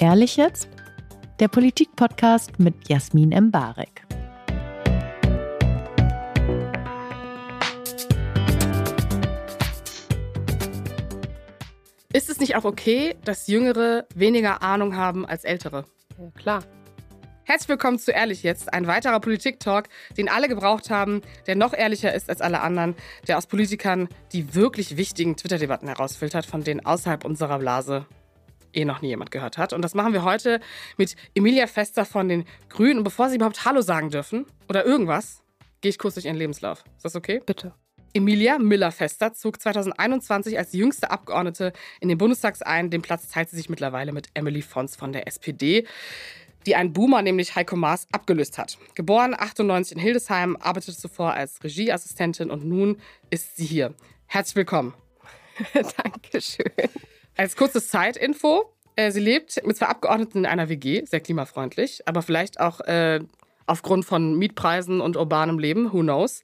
Ehrlich jetzt? Der Politik-Podcast mit Jasmin Embarek. Ist es nicht auch okay, dass Jüngere weniger Ahnung haben als Ältere? Ja, klar. Herzlich willkommen zu Ehrlich jetzt, ein weiterer Politik-Talk, den alle gebraucht haben, der noch ehrlicher ist als alle anderen, der aus Politikern die wirklich wichtigen Twitter-Debatten herausfiltert, von denen außerhalb unserer Blase eh noch nie jemand gehört hat. Und das machen wir heute mit Emilia Fester von den Grünen. Und bevor Sie überhaupt Hallo sagen dürfen oder irgendwas, gehe ich kurz durch Ihren Lebenslauf. Ist das okay? Bitte. Emilia Müller-Fester zog 2021 als jüngste Abgeordnete in den Bundestag ein. Den Platz teilt sie sich mittlerweile mit Emily Fons von der SPD, die einen Boomer, nämlich Heiko Maas, abgelöst hat. Geboren 98 in Hildesheim, arbeitete zuvor als Regieassistentin und nun ist sie hier. Herzlich willkommen. Dankeschön. Als kurzes Zeitinfo. Äh, sie lebt mit zwei Abgeordneten in einer WG, sehr klimafreundlich, aber vielleicht auch äh, aufgrund von Mietpreisen und urbanem Leben, who knows.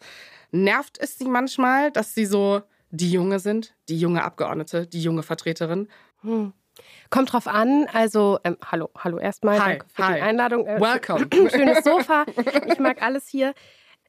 Nervt es sie manchmal, dass sie so die Junge sind, die junge Abgeordnete, die junge Vertreterin? Hm. Kommt drauf an. Also, ähm, hallo, hallo erstmal. Hi, Danke für hi. die Einladung. Äh, Welcome. Schönes Sofa. Ich mag alles hier.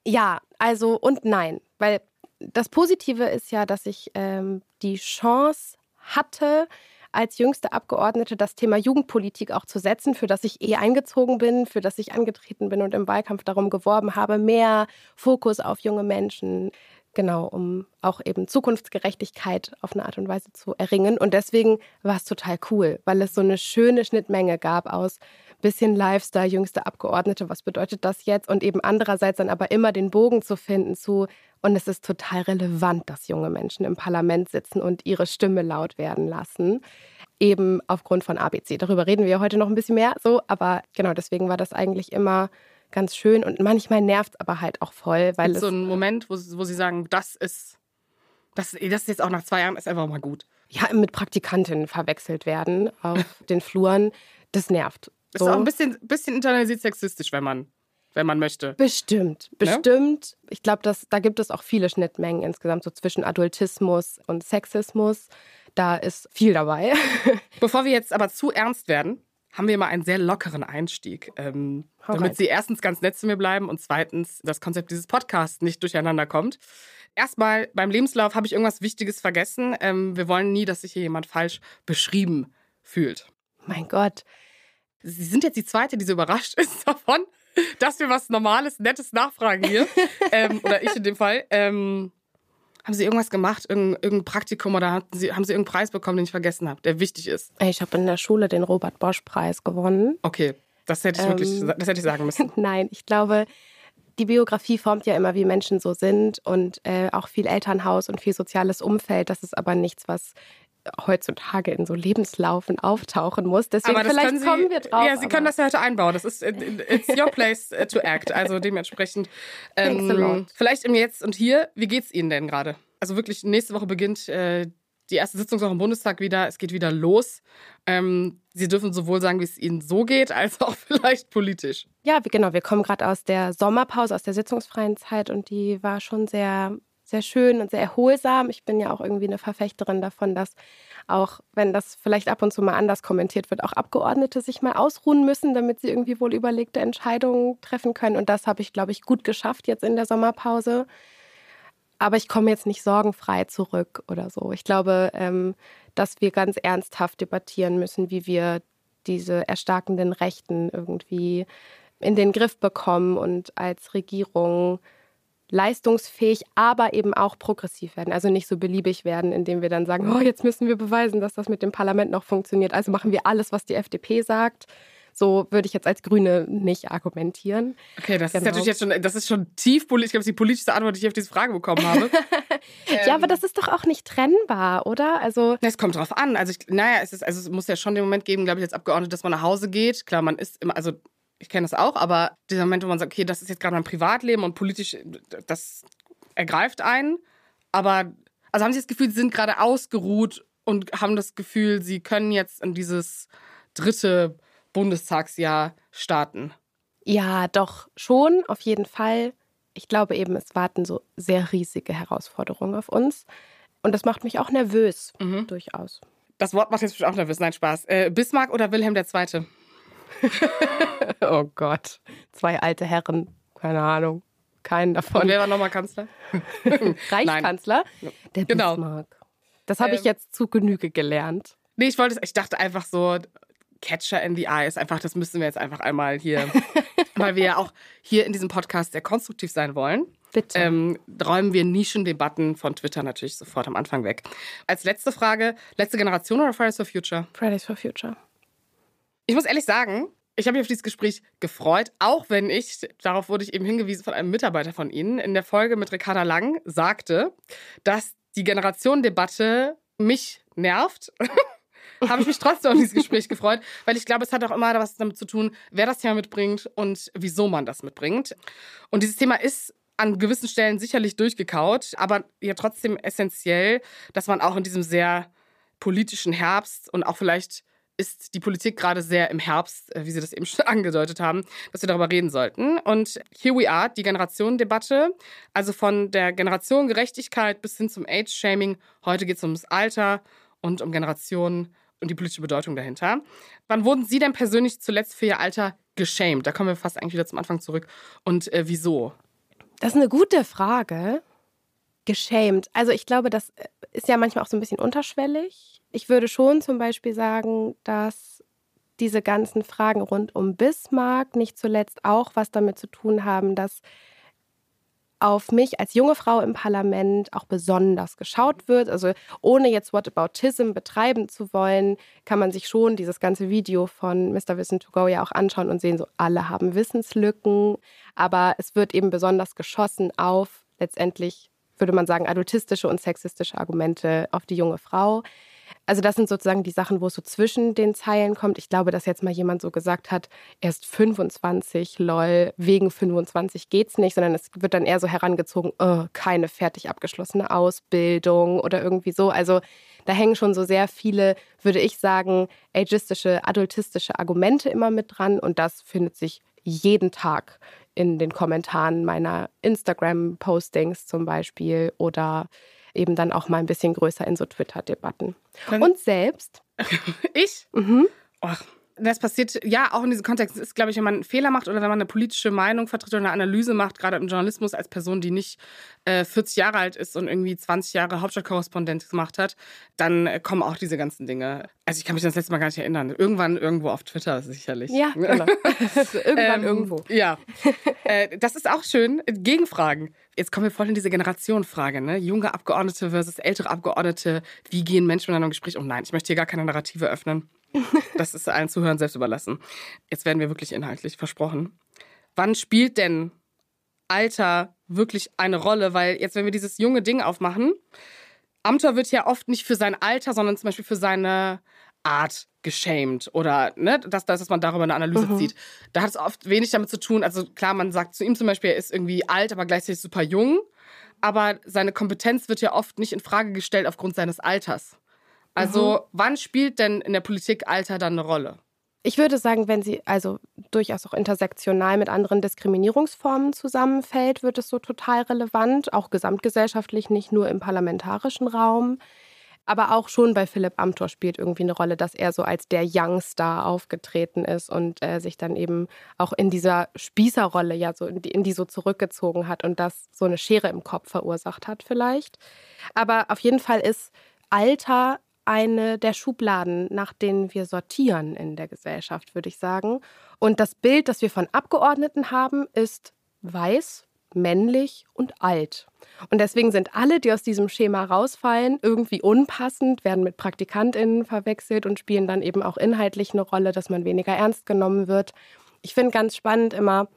Ja, also und nein. Weil das Positive ist ja, dass ich ähm, die Chance hatte, als jüngste Abgeordnete das Thema Jugendpolitik auch zu setzen, für das ich eh eingezogen bin, für das ich angetreten bin und im Wahlkampf darum geworben habe, mehr Fokus auf junge Menschen, genau, um auch eben Zukunftsgerechtigkeit auf eine Art und Weise zu erringen. Und deswegen war es total cool, weil es so eine schöne Schnittmenge gab aus bisschen Lifestyle, jüngste Abgeordnete, was bedeutet das jetzt? Und eben andererseits dann aber immer den Bogen zu finden zu, und es ist total relevant, dass junge Menschen im Parlament sitzen und ihre Stimme laut werden lassen. Eben aufgrund von ABC. Darüber reden wir heute noch ein bisschen mehr, so, aber genau deswegen war das eigentlich immer ganz schön und manchmal nervt es aber halt auch voll, weil es so einen Moment, wo, wo sie sagen, das ist, das, das ist jetzt auch nach zwei Jahren ist einfach mal gut. ja mit Praktikantinnen verwechselt werden auf den Fluren. Das nervt. Ist auch ein bisschen, bisschen internalisiert sexistisch, wenn man, wenn man möchte. Bestimmt, Ne? bestimmt. Ich glaube, da gibt es auch viele Schnittmengen insgesamt so zwischen Adultismus und Sexismus. Da ist viel dabei. Bevor wir jetzt aber zu ernst werden, haben wir mal einen sehr lockeren Einstieg, ähm, damit. Sie erstens ganz nett zu mir bleiben und zweitens das Konzept dieses Podcasts nicht durcheinander kommt. Erstmal beim Lebenslauf habe ich irgendwas Wichtiges vergessen. Ähm, wir wollen nie, dass sich hier jemand falsch beschrieben fühlt. mein Gott. Sie sind jetzt die Zweite, die so überrascht ist davon, dass wir was Normales, Nettes nachfragen hier. ähm, oder ich in dem Fall. Ähm, haben Sie irgendwas gemacht, irgendein, irgendein Praktikum oder hatten Sie, haben Sie irgendeinen Preis bekommen, den ich vergessen habe, der wichtig ist? Ich habe in der Schule den Robert Bosch Preis gewonnen. Okay, das hätte ich Ähm. wirklich, das hätte ich sagen müssen. Nein, ich glaube, die Biografie formt ja immer, wie Menschen so sind und äh, auch viel Elternhaus und viel soziales Umfeld. Das ist aber nichts, was heutzutage in so Lebenslaufen auftauchen muss. Deswegen vielleicht Sie, kommen wir drauf. Ja, Sie können das ja heute einbauen. Das ist it's your place to act. Also dementsprechend. Ähm, vielleicht im Jetzt und Hier. Wie geht's Ihnen denn gerade? Also wirklich nächste Woche beginnt äh, die erste Sitzungswoche im Bundestag wieder. Es geht wieder los. Ähm, Sie dürfen sowohl sagen, wie es Ihnen so geht, als auch vielleicht politisch. Ja, genau. Wir kommen gerade aus der Sommerpause, aus der sitzungsfreien Zeit und die war schon sehr, sehr schön und sehr erholsam. Ich bin ja auch irgendwie eine Verfechterin davon, dass auch, wenn das vielleicht ab und zu mal anders kommentiert wird, auch Abgeordnete sich mal ausruhen müssen, damit sie irgendwie wohl überlegte Entscheidungen treffen können. Und das habe ich, glaube ich, gut geschafft jetzt in der Sommerpause. Aber ich komme jetzt nicht sorgenfrei zurück oder so. Ich glaube, ähm, dass wir ganz ernsthaft debattieren müssen, wie wir diese erstarkenden Rechten irgendwie in den Griff bekommen und als Regierung leistungsfähig, aber eben auch progressiv werden. Also nicht so beliebig werden, indem wir dann sagen, oh, jetzt müssen wir beweisen, dass das mit dem Parlament noch funktioniert. Also machen wir alles, was die FDP sagt. So würde ich jetzt als Grüne nicht argumentieren. Okay, das ist Genau. natürlich jetzt schon, das ist schon tief politisch. Ich glaube, das ist die politischste Antwort, die ich auf diese Frage bekommen habe. Ja, aber das ist doch auch nicht trennbar, oder? Also Es kommt drauf an. Also, ich, naja, es, ist, also es muss ja schon den Moment geben, glaube ich, als Abgeordnete, dass man nach Hause geht. Klar, man ist immer, also ich kenne das auch, aber dieser Moment, wo man sagt, okay, das ist jetzt gerade mein Privatleben und politisch, das ergreift einen. Aber, also haben Sie das Gefühl, Sie sind gerade ausgeruht und haben das Gefühl, Sie können jetzt in dieses dritte Bundestagsjahr starten? Ja, doch schon, auf jeden Fall. Ich glaube eben, es warten so sehr riesige Herausforderungen auf uns. Und das macht mich auch nervös, mhm. durchaus. Das Wort macht jetzt auch nervös. Nein, Spaß. Äh, Bismarck oder Wilhelm II.? oh Gott. Zwei alte Herren. Keine Ahnung. Keinen davon. Und wer war nochmal Kanzler? Reichskanzler? Der genau. Bismarck. Das habe ähm, ich jetzt zu Genüge gelernt. Nee, ich wollte, ich dachte einfach so, Catcher in the Eye ist einfach, das müssen wir jetzt einfach einmal hier, weil wir ja auch hier in diesem Podcast sehr konstruktiv sein wollen. Bitte. Ähm, räumen wir Nischendebatten von Twitter natürlich sofort am Anfang weg. Als letzte Frage, letzte Generation oder Fridays for Future? Fridays for Future. Ich muss ehrlich sagen, ich habe mich auf dieses Gespräch gefreut, auch wenn ich, darauf wurde ich eben hingewiesen von einem Mitarbeiter von Ihnen, in der Folge mit Ricarda Lang sagte, dass die Generationendebatte mich nervt. habe ich mich trotzdem auf dieses Gespräch gefreut, weil ich glaube, es hat auch immer was damit zu tun, wer das Thema mitbringt und wieso man das mitbringt. Und dieses Thema ist an gewissen Stellen sicherlich durchgekaut, aber ja trotzdem essentiell, dass man auch in diesem sehr politischen Herbst und auch vielleicht ist die Politik gerade sehr im Herbst, äh, wie Sie das eben schon angedeutet haben, dass wir darüber reden sollten. Und here we are, die Generationendebatte, also von der Generationengerechtigkeit bis hin zum Age-Shaming. Heute geht es ums Alter und um Generationen und die politische Bedeutung dahinter. Wann wurden Sie denn persönlich zuletzt für Ihr Alter geschämt? Da kommen wir fast eigentlich wieder zum Anfang zurück. Und äh, wieso? Das ist eine gute Frage. Geschämt. Also ich glaube, das äh, ist ja manchmal auch so ein bisschen unterschwellig. Ich würde schon zum Beispiel sagen, dass diese ganzen Fragen rund um Bismarck nicht zuletzt auch was damit zu tun haben, dass auf mich als junge Frau im Parlament auch besonders geschaut wird. Also ohne jetzt Whataboutism betreiben zu wollen, kann man sich schon dieses ganze Video von Mr. Wissen to Go ja auch anschauen und sehen, so alle haben Wissenslücken. Aber es wird eben besonders geschossen auf letztendlich, würde man sagen, adultistische und sexistische Argumente auf die junge Frau. Also das sind sozusagen die Sachen, wo es so zwischen den Zeilen kommt. Ich glaube, dass jetzt mal jemand so gesagt hat, er ist 25, lol, wegen 25 geht's nicht, sondern es wird dann eher so herangezogen, oh, keine fertig abgeschlossene Ausbildung oder irgendwie so. Also da hängen schon so sehr viele, würde ich sagen, ageistische, adultistische Argumente immer mit dran und das findet sich jeden Tag in den Kommentaren meiner Instagram-Postings zum Beispiel oder eben dann auch mal ein bisschen größer in so Twitter-Debatten. Und selbst? ich? Mhm. Och, das passiert ja auch in diesem Kontext. ist, glaube ich, wenn man einen Fehler macht oder wenn man eine politische Meinung vertritt oder eine Analyse macht, gerade im Journalismus als Person, die nicht äh, 40 Jahre alt ist und irgendwie 20 Jahre Hauptstadtkorrespondent gemacht hat, dann äh, kommen auch diese ganzen Dinge. Also ich kann mich das letzte Mal gar nicht erinnern. Irgendwann irgendwo auf Twitter sicherlich. Ja, genau. Irgendwann ähm, irgendwo. Ja. äh, das ist auch schön. Gegenfragen. Jetzt kommen wir voll in diese Generationenfrage, ne? Junge Abgeordnete versus ältere Abgeordnete. Wie gehen Menschen miteinander im Gespräch? Oh nein, ich möchte hier gar keine Narrative öffnen. Das ist allen Zuhörern selbst überlassen. Jetzt werden wir wirklich inhaltlich versprochen. Wann spielt denn Alter wirklich eine Rolle? Weil jetzt, wenn wir dieses junge Ding aufmachen, Amtor wird ja oft nicht für sein Alter, sondern zum Beispiel für seine Art geschämt oder ne, dass, dass man darüber eine Analyse mhm. zieht. Da hat es oft wenig damit zu tun. Also klar, man sagt zu ihm zum Beispiel, er ist irgendwie alt, aber gleichzeitig super jung. Aber seine Kompetenz wird ja oft nicht in Frage gestellt aufgrund seines Alters. Also, mhm. wann spielt denn in der Politik Alter dann eine Rolle? Ich würde sagen, wenn sie also durchaus auch intersektional mit anderen Diskriminierungsformen zusammenfällt, wird es so total relevant, auch gesamtgesellschaftlich, nicht nur im parlamentarischen Raum. Aber auch schon bei Philipp Amthor spielt irgendwie eine Rolle, dass er so als der Youngstar aufgetreten ist und äh, sich dann eben auch in dieser Spießerrolle ja so in die, in die so zurückgezogen hat und das so eine Schere im Kopf verursacht hat vielleicht. Aber auf jeden Fall ist Alter eine der Schubladen, nach denen wir sortieren in der Gesellschaft, würde ich sagen. Und das Bild, das wir von Abgeordneten haben, ist weiß, männlich und alt. Und deswegen sind alle, die aus diesem Schema rausfallen, irgendwie unpassend, werden mit Praktikantinnen verwechselt und spielen dann eben auch inhaltlich eine Rolle, dass man weniger ernst genommen wird. Ich finde ganz spannend immer,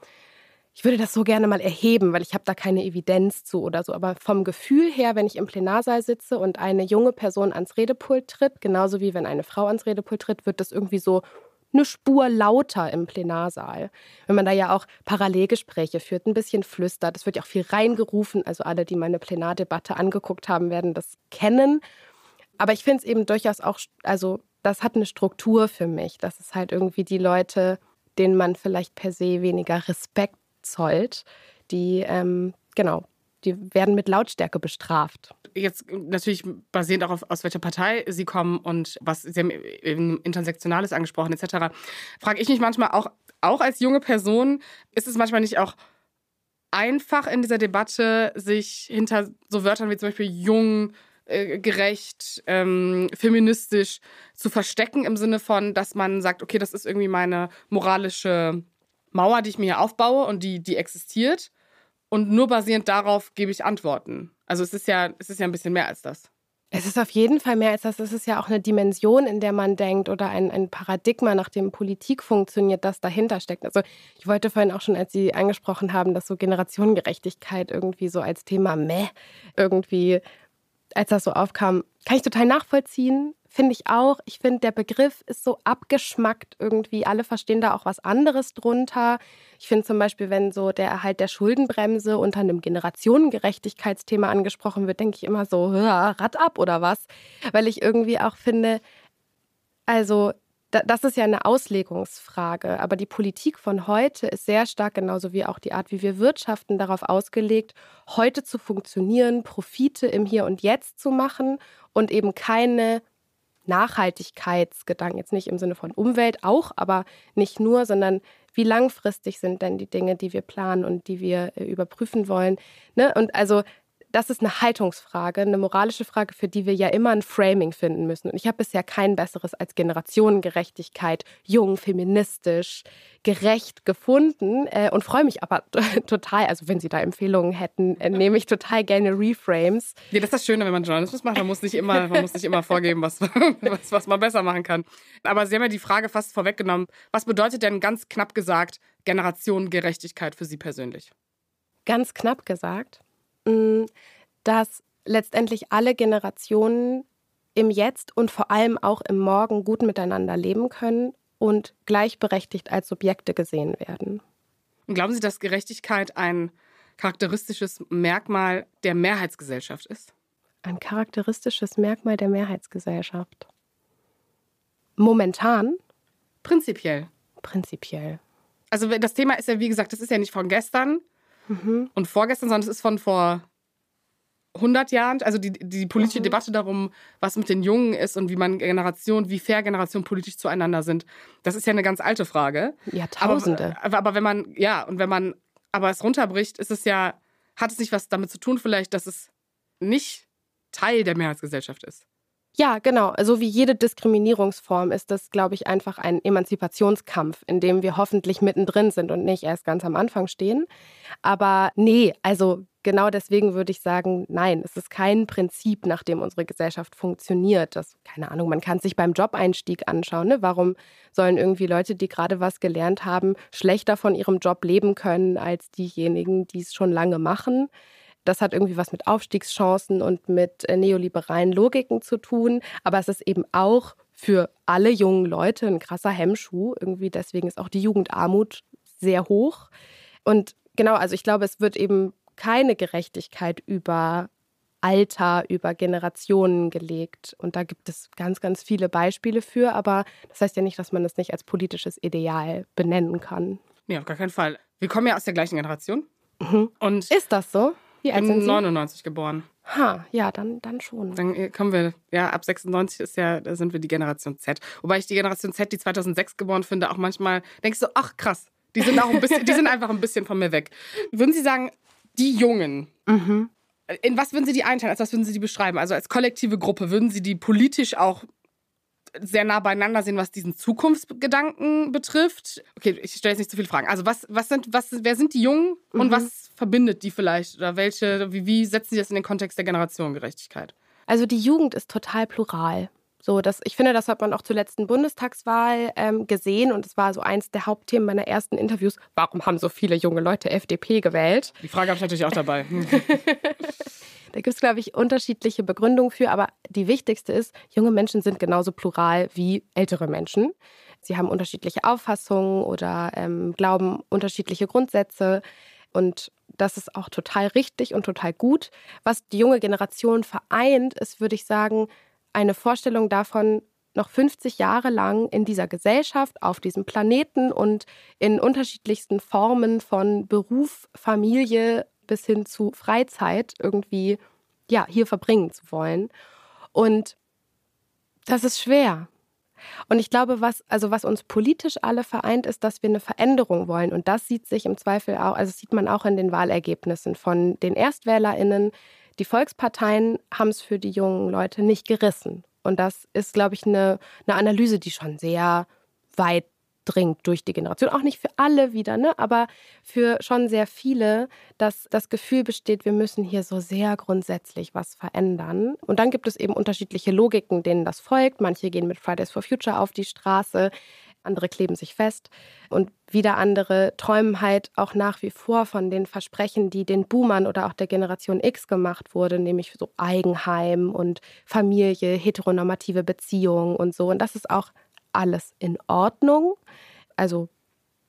ich würde das so gerne mal erheben, weil ich habe da keine Evidenz zu oder so. Aber vom Gefühl her, wenn ich im Plenarsaal sitze und eine junge Person ans Redepult tritt, genauso wie wenn eine Frau ans Redepult tritt, wird das irgendwie so eine Spur lauter im Plenarsaal. Wenn man da ja auch Parallelgespräche führt, ein bisschen flüstert. Es wird ja auch viel reingerufen. Also alle, die meine Plenardebatte angeguckt haben, werden das kennen. Aber ich finde es eben durchaus auch, also das hat eine Struktur für mich. Das ist halt irgendwie die Leute denen man vielleicht per se weniger Respekt zollt, die, ähm, genau, die werden mit Lautstärke bestraft. Jetzt natürlich basierend auch auf, aus welcher Partei sie kommen und was sie haben Intersektionales angesprochen etc. Frage ich mich manchmal auch, auch als junge Person, ist es manchmal nicht auch einfach in dieser Debatte, sich hinter so Wörtern wie zum Beispiel jung, äh, gerecht, ähm, feministisch zu verstecken im Sinne von, dass man sagt, okay, das ist irgendwie meine moralische Mauer, die ich mir hier aufbaue und die, die existiert. Und nur basierend darauf gebe ich Antworten. Also es ist ja, es ist ja ein bisschen mehr als das. Es ist auf jeden Fall mehr als das. Es ist ja auch eine Dimension, in der man denkt oder ein, ein Paradigma, nach dem Politik funktioniert, das dahinter steckt. Also ich wollte vorhin auch schon, als Sie angesprochen haben, dass so Generationengerechtigkeit irgendwie so als Thema meh irgendwie, als das so aufkam, kann ich total nachvollziehen. Finde ich auch. Ich finde, der Begriff ist so abgeschmackt irgendwie. Alle verstehen da auch was anderes drunter. Ich finde zum Beispiel, wenn so der Erhalt der Schuldenbremse unter einem Generationengerechtigkeitsthema angesprochen wird, denke ich immer so, Rad ab oder was? Weil ich irgendwie auch finde, also das ist ja eine Auslegungsfrage, aber die Politik von heute ist sehr stark, genauso wie auch die Art, wie wir wirtschaften, darauf ausgelegt, heute zu funktionieren, Profite im Hier und Jetzt zu machen und eben keine Nachhaltigkeitsgedanken, jetzt nicht im Sinne von Umwelt auch, aber nicht nur, sondern wie langfristig sind denn die Dinge, die wir planen und die wir äh, überprüfen wollen. Ne? Und also das ist eine Haltungsfrage, eine moralische Frage, für die wir ja immer ein Framing finden müssen. Und ich habe bisher kein besseres als Generationengerechtigkeit, jung, feministisch, gerecht gefunden äh, und freue mich aber total, also wenn Sie da Empfehlungen hätten, äh, nehme ich total gerne Reframes. Ja, das ist das Schöne, wenn man Journalismus macht. Man muss nicht immer, man muss nicht immer vorgeben, was, was, was man besser machen kann. Aber Sie haben ja die Frage fast vorweggenommen. Was bedeutet denn ganz knapp gesagt Generationengerechtigkeit für Sie persönlich? Ganz knapp gesagt? Dass letztendlich alle Generationen im Jetzt und vor allem auch im Morgen gut miteinander leben können und gleichberechtigt als Subjekte gesehen werden. Und glauben Sie, dass Gerechtigkeit ein charakteristisches Merkmal der Mehrheitsgesellschaft ist? Ein charakteristisches Merkmal der Mehrheitsgesellschaft. Momentan? Prinzipiell. Prinzipiell. Also das Thema ist ja, wie gesagt, das ist ja nicht von gestern, mhm. und vorgestern, sondern es ist von vor 100 Jahren, also die, die politische mhm. Debatte darum, was mit den Jungen ist und wie man Generationen, wie fair Generationen politisch zueinander sind, das ist ja eine ganz alte Frage. Jahrtausende. Aber, aber wenn man, ja, und wenn man aber es runterbricht, ist es ja, hat es nicht was damit zu tun, vielleicht, dass es nicht Teil der Mehrheitsgesellschaft ist? Ja, genau. Also wie jede Diskriminierungsform ist das, glaube ich, einfach ein Emanzipationskampf, in dem wir hoffentlich mittendrin sind und nicht erst ganz am Anfang stehen. Aber nee, also genau deswegen würde ich sagen, nein, es ist kein Prinzip, nach dem unsere Gesellschaft funktioniert. Das, keine Ahnung, man kann sich beim Jobeinstieg anschauen. Ne? Warum sollen irgendwie Leute, die gerade was gelernt haben, schlechter von ihrem Job leben können als diejenigen, die es schon lange machen? Das hat irgendwie was mit Aufstiegschancen und mit äh, neoliberalen Logiken zu tun. Aber es ist eben auch für alle jungen Leute ein krasser Hemmschuh. Irgendwie deswegen ist auch die Jugendarmut sehr hoch. Und genau, also ich glaube, es wird eben keine Gerechtigkeit über Alter, über Generationen gelegt. Und da gibt es ganz, ganz viele Beispiele für. Aber das heißt ja nicht, dass man es nicht als politisches Ideal benennen kann. Nee, auf gar keinen Fall. Wir kommen ja aus der gleichen Generation. Mhm. Und ist das so? Wie alt bin 99 geboren. Ha, ja, dann, dann schon. Dann äh, kommen wir, ja, ab 96 ist ja, da sind wir die Generation Z. Wobei ich die Generation Z, die 2006 geboren finde, auch manchmal denkst du, ach krass, die sind auch ein bisschen, die sind einfach ein bisschen von mir weg. Würden Sie sagen, die Jungen, mhm. in was würden Sie die einteilen? Als was würden Sie die beschreiben? Also als kollektive Gruppe, würden Sie die politisch auch sehr nah beieinander sehen, was diesen Zukunftsgedanken betrifft. Okay, ich stelle jetzt nicht zu viele Fragen. Also was, was sind, was, wer sind die Jungen und mhm. was verbindet die vielleicht? Oder welche, wie, wie setzen sie das in den Kontext der Generationengerechtigkeit? Also die Jugend ist total plural. So, das, ich finde, das hat man auch zur letzten Bundestagswahl ähm, gesehen und es war so eins der Hauptthemen meiner ersten Interviews. Warum haben so viele junge Leute FDP gewählt? Die Frage habe ich natürlich auch dabei. Da gibt es, glaube ich, unterschiedliche Begründungen für, aber die wichtigste ist, junge Menschen sind genauso plural wie ältere Menschen. Sie haben unterschiedliche Auffassungen oder ähm, glauben unterschiedliche Grundsätze. Und das ist auch total richtig und total gut. Was die junge Generation vereint, ist, würde ich sagen, eine Vorstellung davon, noch 50 Jahre lang in dieser Gesellschaft, auf diesem Planeten und in unterschiedlichsten Formen von Beruf, Familie bis hin zu Freizeit irgendwie ja, hier verbringen zu wollen. Und das ist schwer. Und ich glaube, was, also was uns politisch alle vereint, ist, dass wir eine Veränderung wollen. Und das sieht sich im Zweifel auch, also sieht man auch in den Wahlergebnissen von den ErstwählerInnen. Die Volksparteien haben es für die jungen Leute nicht gerissen. Und das ist, glaube ich, eine, eine Analyse, die schon sehr weit dringt durch die Generation. Auch nicht für alle wieder, ne? aber für schon sehr viele, dass das Gefühl besteht, wir müssen hier so sehr grundsätzlich was verändern. Und dann gibt es eben unterschiedliche Logiken, denen das folgt. Manche gehen mit Fridays for Future auf die Straße, andere kleben sich fest und wieder andere träumen halt auch nach wie vor von den Versprechen, die den Boomern oder auch der Generation X gemacht wurde, nämlich so Eigenheim und Familie, heteronormative Beziehungen und so. Und das ist auch alles in Ordnung. Also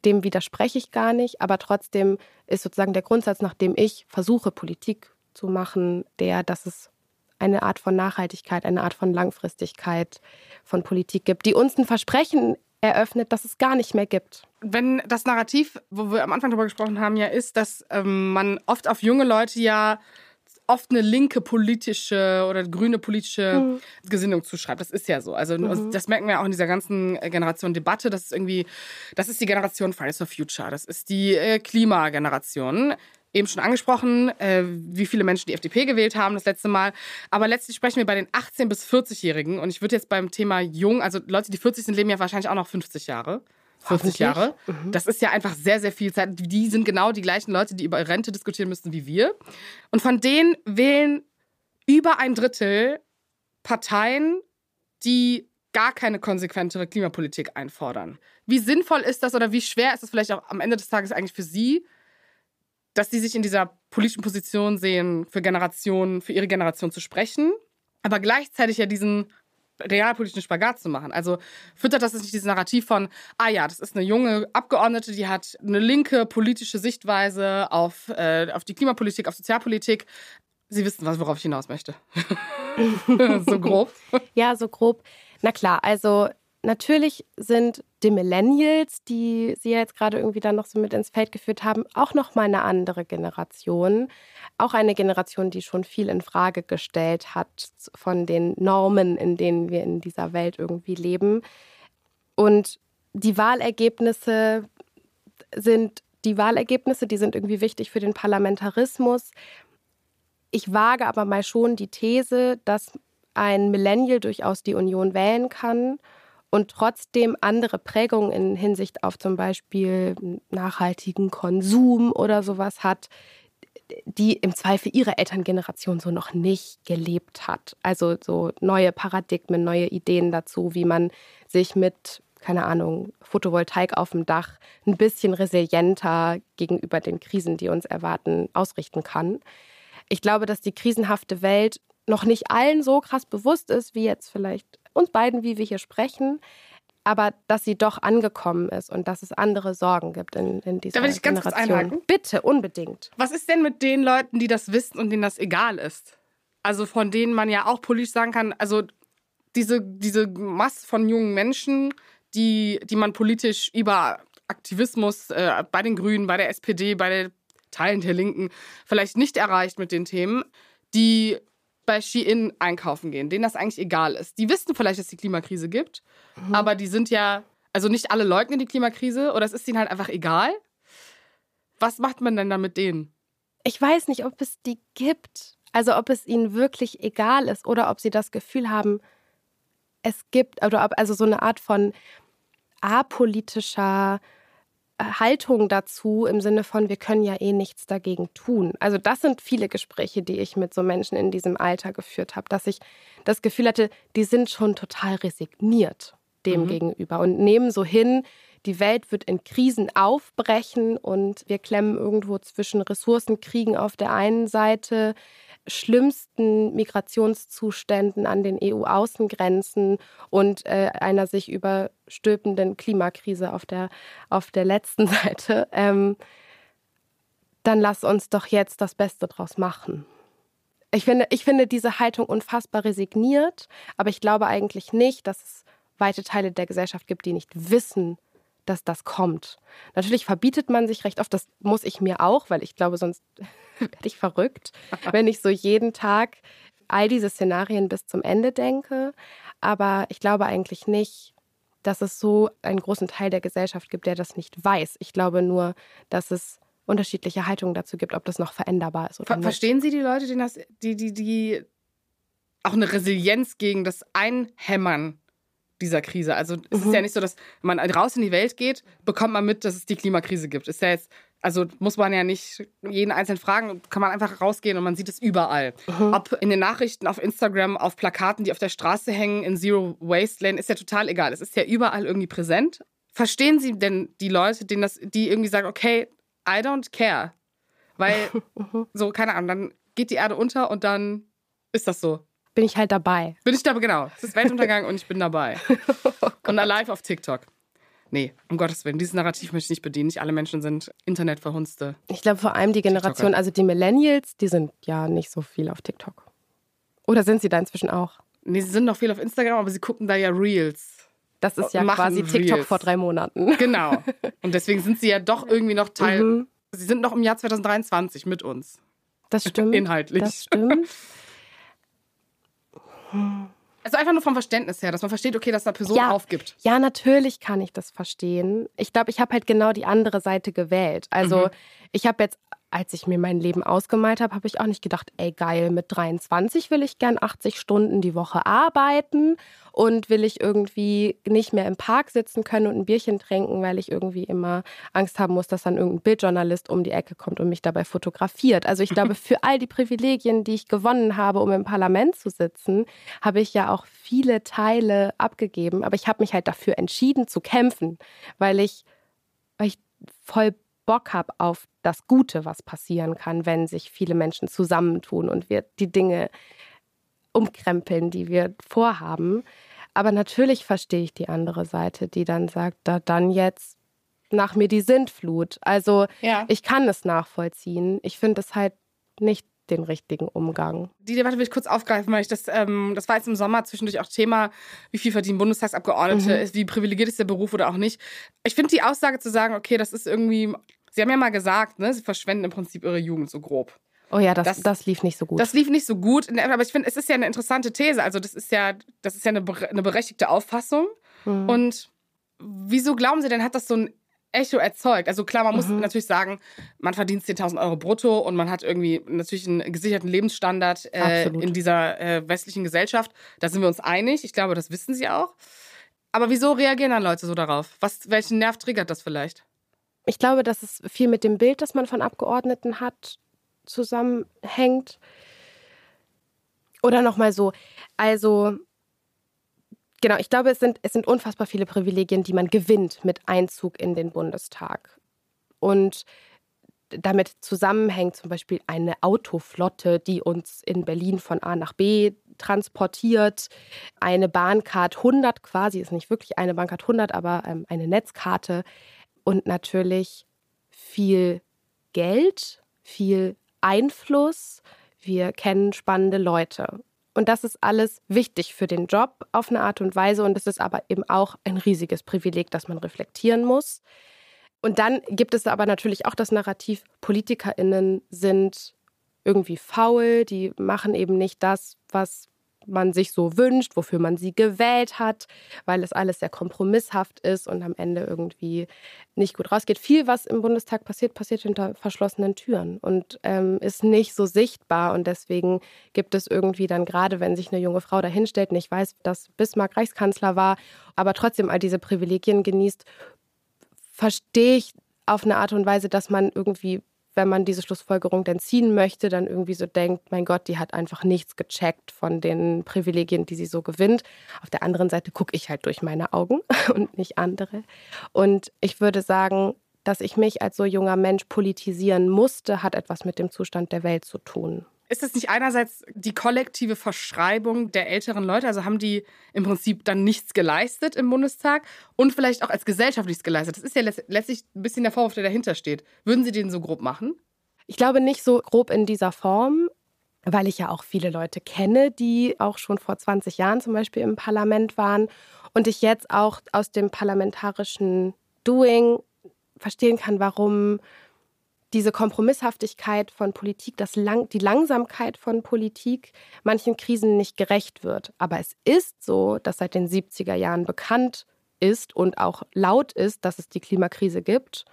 dem widerspreche ich gar nicht, aber trotzdem ist sozusagen der Grundsatz, nach dem ich versuche, Politik zu machen, der, dass es eine Art von Nachhaltigkeit, eine Art von Langfristigkeit von Politik gibt, die uns ein Versprechen eröffnet, das es gar nicht mehr gibt. Wenn das Narrativ, wo wir am Anfang darüber gesprochen haben, ja ist, dass ähm, man oft auf junge Leute ja oft eine linke politische oder grüne politische mhm. Gesinnung zuschreibt. Das ist ja so. Also mhm. das merken wir auch in dieser ganzen äh, Generation Debatte. Das ist irgendwie, das ist die Generation Fridays for Future. Das ist die äh, Klimageneration. Eben schon angesprochen, äh, wie viele Menschen die FDP gewählt haben das letzte Mal. Aber letztlich sprechen wir bei den 18- bis 40-Jährigen. Und ich würde jetzt beim Thema jung, also Leute, die 40 sind, leben ja wahrscheinlich auch noch 50 Jahre. 40 Jahre. Mhm. Das ist ja einfach sehr, sehr viel Zeit. Die sind genau die gleichen Leute, die über Rente diskutieren müssen wie wir. Und von denen wählen über ein Drittel Parteien, die gar keine konsequentere Klimapolitik einfordern. Wie sinnvoll ist das oder wie schwer ist es vielleicht auch am Ende des Tages eigentlich für Sie, dass Sie sich in dieser politischen Position sehen, für Generationen, für Ihre Generation zu sprechen, aber gleichzeitig ja diesen realpolitischen Spagat zu machen. Also füttert das nicht dieses Narrativ von, ah ja, das ist eine junge Abgeordnete, die hat eine linke politische Sichtweise auf, äh, auf die Klimapolitik, auf Sozialpolitik. Sie wissen, worauf ich hinaus möchte. so grob. Ja, so grob. Na klar, also Natürlich sind die Millennials, die Sie jetzt gerade irgendwie dann noch so mit ins Feld geführt haben, auch noch mal eine andere Generation. Auch eine Generation, die schon viel in Frage gestellt hat von den Normen, in denen wir in dieser Welt irgendwie leben. Und die Wahlergebnisse sind die Wahlergebnisse, die sind irgendwie wichtig für den Parlamentarismus. Ich wage aber mal schon die These, dass ein Millennial durchaus die Union wählen kann und trotzdem andere Prägungen in Hinsicht auf zum Beispiel nachhaltigen Konsum oder sowas hat, die im Zweifel ihre Elterngeneration so noch nicht gelebt hat. Also so neue Paradigmen, neue Ideen dazu, wie man sich mit, keine Ahnung, Photovoltaik auf dem Dach ein bisschen resilienter gegenüber den Krisen, die uns erwarten, ausrichten kann. Ich glaube, dass die krisenhafte Welt noch nicht allen so krass bewusst ist, wie jetzt vielleicht uns beiden, wie wir hier sprechen, aber dass sie doch angekommen ist und dass es andere Sorgen gibt in, in dieser Da will ich ganz kurz einhaken. Bitte, unbedingt. Was ist denn mit den Leuten, die das wissen und denen das egal ist? Also von denen man ja auch politisch sagen kann, also diese, diese Masse von jungen Menschen, die, die man politisch über Aktivismus äh, bei den Grünen, bei der SPD, bei den Teilen der Linken vielleicht nicht erreicht mit den Themen, die bei Shein einkaufen gehen, denen das eigentlich egal ist. Die wissen vielleicht, dass es die Klimakrise gibt, mhm. aber die sind ja, also nicht alle leugnen die Klimakrise oder es ist ihnen halt einfach egal. Was macht man denn da mit denen? Ich weiß nicht, ob es die gibt. Also ob es ihnen wirklich egal ist oder ob sie das Gefühl haben, es gibt, oder ob also so eine Art von apolitischer Haltung dazu im Sinne von, wir können ja eh nichts dagegen tun. Also das sind viele Gespräche, die ich mit so Menschen in diesem Alter geführt habe, dass ich das Gefühl hatte, die sind schon total resigniert dem mhm. gegenüber und nehmen so hin, die Welt wird in Krisen aufbrechen und wir klemmen irgendwo zwischen Ressourcenkriegen auf der einen Seite, schlimmsten Migrationszuständen an den EU-Außengrenzen und äh, einer sich überstülpenden Klimakrise auf der, auf der letzten Seite, ähm, dann lass uns doch jetzt das Beste draus machen. Ich finde, ich finde diese Haltung unfassbar resigniert, aber ich glaube eigentlich nicht, dass es weite Teile der Gesellschaft gibt, die nicht wissen, dass das kommt. Natürlich verbietet man sich recht oft, das muss ich mir auch, weil ich glaube, sonst werde ich verrückt, wenn ich so jeden Tag all diese Szenarien bis zum Ende denke. Aber ich glaube eigentlich nicht, dass es so einen großen Teil der Gesellschaft gibt, der das nicht weiß. Ich glaube nur, dass es unterschiedliche Haltungen dazu gibt, ob das noch veränderbar ist oder Ver nicht. Verstehen Sie die Leute, die, das, die, die, die auch eine Resilienz gegen das Einhämmern dieser Krise? Also es Mhm. ist ja nicht so, dass wenn man raus in die Welt geht, bekommt man mit, dass es die Klimakrise gibt. Ist ja jetzt, also muss man ja nicht jeden einzeln fragen, kann man einfach rausgehen und man sieht es überall. Mhm. Ob in den Nachrichten, auf Instagram, auf Plakaten, die auf der Straße hängen, in Zero Waste Lane, ist ja total egal. Es ist ja überall irgendwie präsent. Verstehen Sie denn die Leute, denen das, die irgendwie sagen, okay, I don't care. Weil, so, keine Ahnung, dann geht die Erde unter und dann ist das so. Bin ich halt dabei. Bin ich dabei, genau. Es ist Weltuntergang und ich bin dabei. und live auf TikTok. Nee, um Gottes Willen, dieses Narrativ möchte ich nicht bedienen. Nicht alle Menschen sind Internetverhunzte. Ich glaube vor allem die Generation, also die Millennials, die sind ja nicht so viel auf TikTok. Oder sind sie da inzwischen auch? Nee, sie sind noch viel auf Instagram, aber sie gucken da ja Reels. Das ist ja quasi TikTok Reels. vor drei Monaten. Genau. Und deswegen sind sie ja doch irgendwie noch Teil. Mhm. Sie sind noch im Jahr 2023 mit uns. Das stimmt. Inhaltlich. Das stimmt. Also einfach nur vom Verständnis her, dass man versteht, okay, dass eine Person Ja. aufgibt. Ja, natürlich kann ich das verstehen. Ich glaube, ich habe halt genau die andere Seite gewählt. Also Mhm. ich habe jetzt, als ich mir mein Leben ausgemalt habe, habe ich auch nicht gedacht, ey geil, mit 23 will ich gern 80 Stunden die Woche arbeiten und will ich irgendwie nicht mehr im Park sitzen können und ein Bierchen trinken, weil ich irgendwie immer Angst haben muss, dass dann irgendein Bildjournalist um die Ecke kommt und mich dabei fotografiert. Also ich glaube, für all die Privilegien, die ich gewonnen habe, um im Parlament zu sitzen, habe ich ja auch viele Teile abgegeben. Aber ich habe mich halt dafür entschieden zu kämpfen, weil ich, weil ich voll Bock habe auf das Gute, was passieren kann, wenn sich viele Menschen zusammentun und wir die Dinge umkrempeln, die wir vorhaben. Aber natürlich verstehe ich die andere Seite, die dann sagt, da dann jetzt nach mir die Sintflut. Also Ja. ich kann es nachvollziehen. Ich finde es halt nicht den richtigen Umgang. Die Debatte will ich kurz aufgreifen, weil ich das, ähm, das war jetzt im Sommer zwischendurch auch Thema, wie viel verdienen Bundestagsabgeordnete, Mhm. ist, wie privilegiert ist der Beruf oder auch nicht. Ich finde die Aussage zu sagen, okay, das ist irgendwie, Sie haben ja mal gesagt, ne, Sie verschwenden im Prinzip Ihre Jugend so grob. Oh ja, das, Das- das, lief nicht so gut. Das lief nicht so gut, aber ich finde, es ist ja eine interessante These. Also das ist ja, das ist ja eine, eine berechtigte Auffassung. Mhm. Und wieso glauben Sie denn, hat das so ein Echo erzeugt? Also klar, man muss Mhm. natürlich sagen, man verdient 10.000 Euro brutto und man hat irgendwie natürlich einen gesicherten Lebensstandard äh, in dieser äh, westlichen Gesellschaft. Da sind wir uns einig. Ich glaube, das wissen Sie auch. Aber wieso reagieren dann Leute so darauf? Was, welchen Nerv triggert das vielleicht? Ich glaube, dass es viel mit dem Bild, das man von Abgeordneten hat, zusammenhängt. Oder nochmal so, also genau, ich glaube, es sind, es sind unfassbar viele Privilegien, die man gewinnt mit Einzug in den Bundestag. Und damit zusammenhängt zum Beispiel eine Autoflotte, die uns in Berlin von A nach B transportiert, eine Bahncard 100 quasi, ist nicht wirklich eine Bahncard 100, aber ähm, eine Netzkarte und natürlich viel Geld, viel Einfluss. Wir kennen spannende Leute. Und das ist alles wichtig für den Job auf eine Art und Weise. Und es ist aber eben auch ein riesiges Privileg, das man reflektieren muss. Und dann gibt es aber natürlich auch das Narrativ, PolitikerInnen sind irgendwie faul, die machen eben nicht das, was man sich so wünscht, wofür man sie gewählt hat, weil es alles sehr kompromisshaft ist und am Ende irgendwie nicht gut rausgeht. Viel, was im Bundestag passiert, passiert hinter verschlossenen Türen und ähm, ist nicht so sichtbar. Und deswegen gibt es irgendwie dann gerade, wenn sich eine junge Frau dahinstellt, nicht weiß, dass Bismarck Reichskanzler war, aber trotzdem all diese Privilegien genießt, verstehe ich auf eine Art und Weise, dass man irgendwie, wenn man diese Schlussfolgerung dann ziehen möchte, dann irgendwie so denkt, mein Gott, die hat einfach nichts gecheckt von den Privilegien, die sie so gewinnt. Auf der anderen Seite gucke ich halt durch meine Augen und nicht andere. Und ich würde sagen, dass ich mich als so junger Mensch politisieren musste, hat etwas mit dem Zustand der Welt zu tun. Ist es nicht einerseits die kollektive Verschreibung der älteren Leute? Also haben die im Prinzip dann nichts geleistet im Bundestag und vielleicht auch als Gesellschaft nichts geleistet? Das ist ja letzt- letztlich ein bisschen der Vorwurf, der dahinter steht. Würden Sie den so grob machen? Ich glaube nicht so grob in dieser Form. weil ich ja auch viele Leute kenne, die auch schon vor 20 Jahren zum Beispiel im Parlament waren und ich jetzt auch aus dem parlamentarischen Doing verstehen kann, warum diese Kompromisshaftigkeit von Politik, das Lang die Langsamkeit von Politik manchen Krisen nicht gerecht wird. Aber es ist so, dass seit den 70er Jahren bekannt ist und auch laut ist, dass es die Klimakrise gibt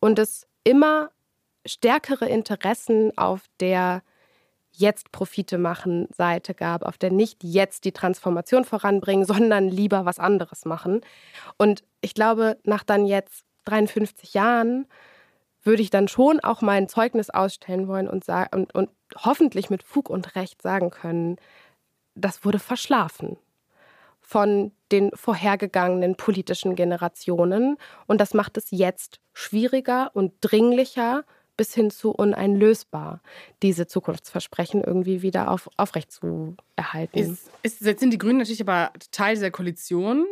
und es immer stärkere Interessen auf der jetzt Profite machen Seite gab, auf der nicht jetzt die Transformation voranbringen, sondern lieber was anderes machen. Und ich glaube, nach dann jetzt 53 Jahren würde ich dann schon auch mein Zeugnis ausstellen wollen und, und, und hoffentlich mit Fug und Recht sagen können, das wurde verschlafen von den vorhergegangenen politischen Generationen. Und das macht es jetzt schwieriger und dringlicher bis hin zu uneinlösbar, diese Zukunftsversprechen irgendwie wieder auf, aufrecht. Ist, ist, jetzt sind die Grünen natürlich aber Teil dieser Koalition.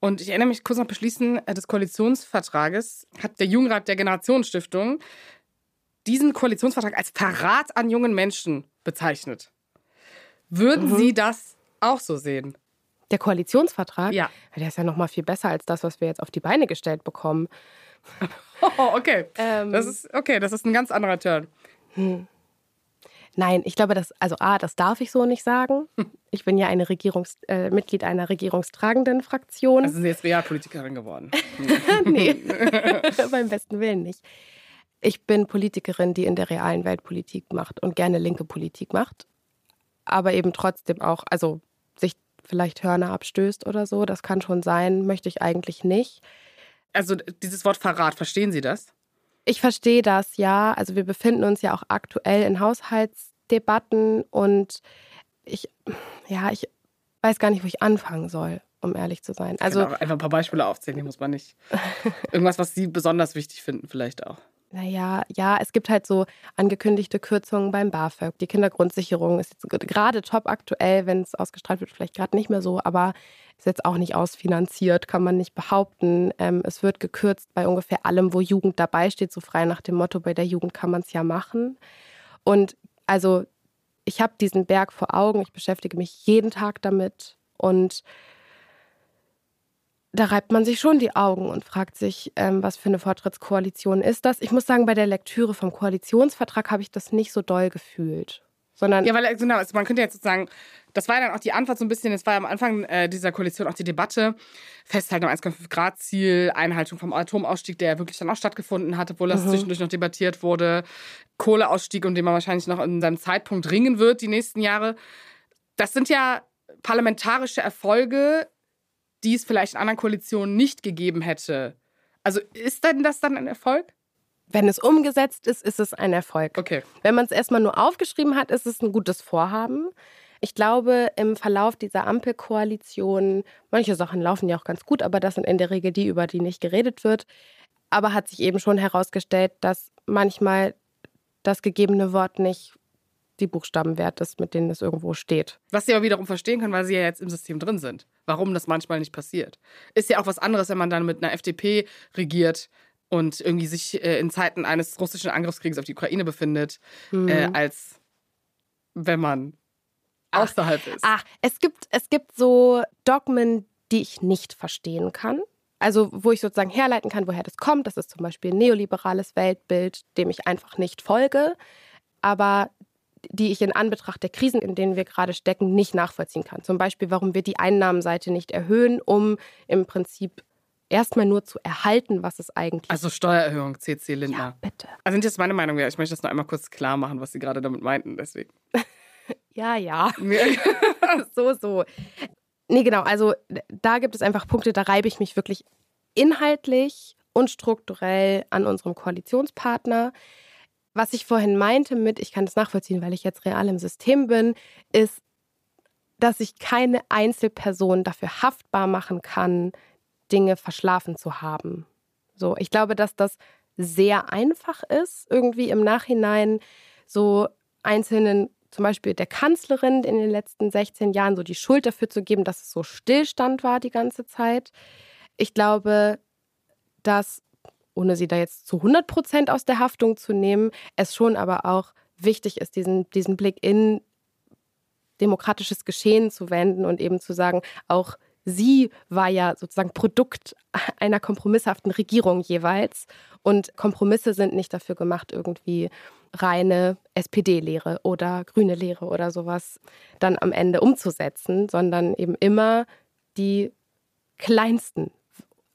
Und ich erinnere mich kurz noch beschließen äh, des Koalitionsvertrages hat der Jugendrat der Generationenstiftung diesen Koalitionsvertrag als Verrat an jungen Menschen bezeichnet. Würden mhm. Sie das auch so sehen? Der Koalitionsvertrag? Ja. Der ist ja noch mal viel besser als das, was wir jetzt auf die Beine gestellt bekommen. Oh, okay. Ähm, das ist okay, das ist ein ganz anderer Turn. Hm. Nein, ich glaube, das, also A, das darf ich so nicht sagen. Ich bin ja eine Regierungs, äh, Mitglied einer regierungstragenden Fraktion. Also sind Sie jetzt Realpolitikerin geworden? nee, beim besten Willen nicht. Ich bin Politikerin, die in der realen Welt Politik macht und gerne linke Politik macht. Aber eben trotzdem auch, also sich vielleicht Hörner abstößt oder so, das kann schon sein, möchte ich eigentlich nicht. Also dieses Wort Verrat, verstehen Sie das? Ich verstehe das, ja. Also wir befinden uns ja auch aktuell in Haushaltsdebatten und ich, ja, ich weiß gar nicht, wo ich anfangen soll, um ehrlich zu sein. Also einfach ein paar Beispiele aufzählen, die muss man nicht. Irgendwas, was Sie besonders wichtig finden, vielleicht auch. Naja, ja, es gibt halt so angekündigte Kürzungen beim BAföG. Die Kindergrundsicherung ist jetzt gerade top aktuell, wenn es ausgestrahlt wird, vielleicht gerade nicht mehr so, aber ist jetzt auch nicht ausfinanziert, kann man nicht behaupten. Ähm, es wird gekürzt bei ungefähr allem, wo Jugend dabei steht, so frei nach dem Motto, bei der Jugend kann man es ja machen. Und also ich habe diesen Berg vor Augen, ich beschäftige mich jeden Tag damit und da reibt man sich schon die Augen und fragt sich, ähm, was für eine Fortschrittskoalition ist das. Ich muss sagen, bei der Lektüre vom Koalitionsvertrag habe ich das nicht so doll gefühlt. Sondern ja, weil genau, also man könnte jetzt sozusagen, das war dann auch die Antwort so ein bisschen, es war am Anfang äh, dieser Koalition auch die Debatte, Festhalten am 1,5 Grad Ziel, Einhaltung vom Atomausstieg, der ja wirklich dann auch stattgefunden hat, obwohl das mhm. zwischendurch noch debattiert wurde, Kohleausstieg, um den man wahrscheinlich noch in seinem Zeitpunkt ringen wird die nächsten Jahre. Das sind ja parlamentarische Erfolge, die es vielleicht in anderen Koalitionen nicht gegeben hätte. Also ist denn das dann ein Erfolg? Wenn es umgesetzt ist, ist es ein Erfolg. Okay. Wenn man es erstmal nur aufgeschrieben hat, ist es ein gutes Vorhaben. Ich glaube, im Verlauf dieser Ampelkoalition, manche Sachen laufen ja auch ganz gut, aber das sind in der Regel die, über die nicht geredet wird. Aber hat sich eben schon herausgestellt, dass manchmal das gegebene Wort nicht die Buchstaben wert ist, mit denen es irgendwo steht. Was sie aber wiederum verstehen können, weil sie ja jetzt im System drin sind. Warum das manchmal nicht passiert. Ist ja auch was anderes, wenn man dann mit einer FDP regiert und irgendwie sich äh, in Zeiten eines russischen Angriffskriegs auf die Ukraine befindet, mhm. äh, als wenn man ach, außerhalb ist. Ach, es gibt, es gibt so Dogmen, die ich nicht verstehen kann. Also, wo ich sozusagen herleiten kann, woher das kommt. Das ist zum Beispiel ein neoliberales Weltbild, dem ich einfach nicht folge. Aber die ich in Anbetracht der Krisen, in denen wir gerade stecken, nicht nachvollziehen kann. Zum Beispiel, warum wir die Einnahmenseite nicht erhöhen, um im Prinzip erstmal nur zu erhalten, was es eigentlich Also Steuererhöhung, CC Lindner. Ja, bitte. Also sind jetzt meine Meinung. Ich möchte das noch einmal kurz klar machen, was Sie gerade damit meinten, deswegen. ja, ja. so, so. Nee, genau. Also da gibt es einfach Punkte, da reibe ich mich wirklich inhaltlich und strukturell an unserem Koalitionspartner. Was ich vorhin meinte mit, ich kann das nachvollziehen, weil ich jetzt real im System bin, ist, dass ich keine Einzelperson dafür haftbar machen kann, Dinge verschlafen zu haben. So, ich glaube, dass das sehr einfach ist, irgendwie im Nachhinein so einzelnen, zum Beispiel der Kanzlerin in den letzten 16 Jahren, so die Schuld dafür zu geben, dass es so Stillstand war die ganze Zeit. Ich glaube, dass ohne sie da jetzt zu 100 Prozent aus der Haftung zu nehmen, es schon aber auch wichtig ist, diesen, diesen Blick in demokratisches Geschehen zu wenden und eben zu sagen, auch sie war ja sozusagen Produkt einer kompromisshaften Regierung jeweils. Und Kompromisse sind nicht dafür gemacht, irgendwie reine SPD-Lehre oder grüne Lehre oder sowas dann am Ende umzusetzen, sondern eben immer die kleinsten,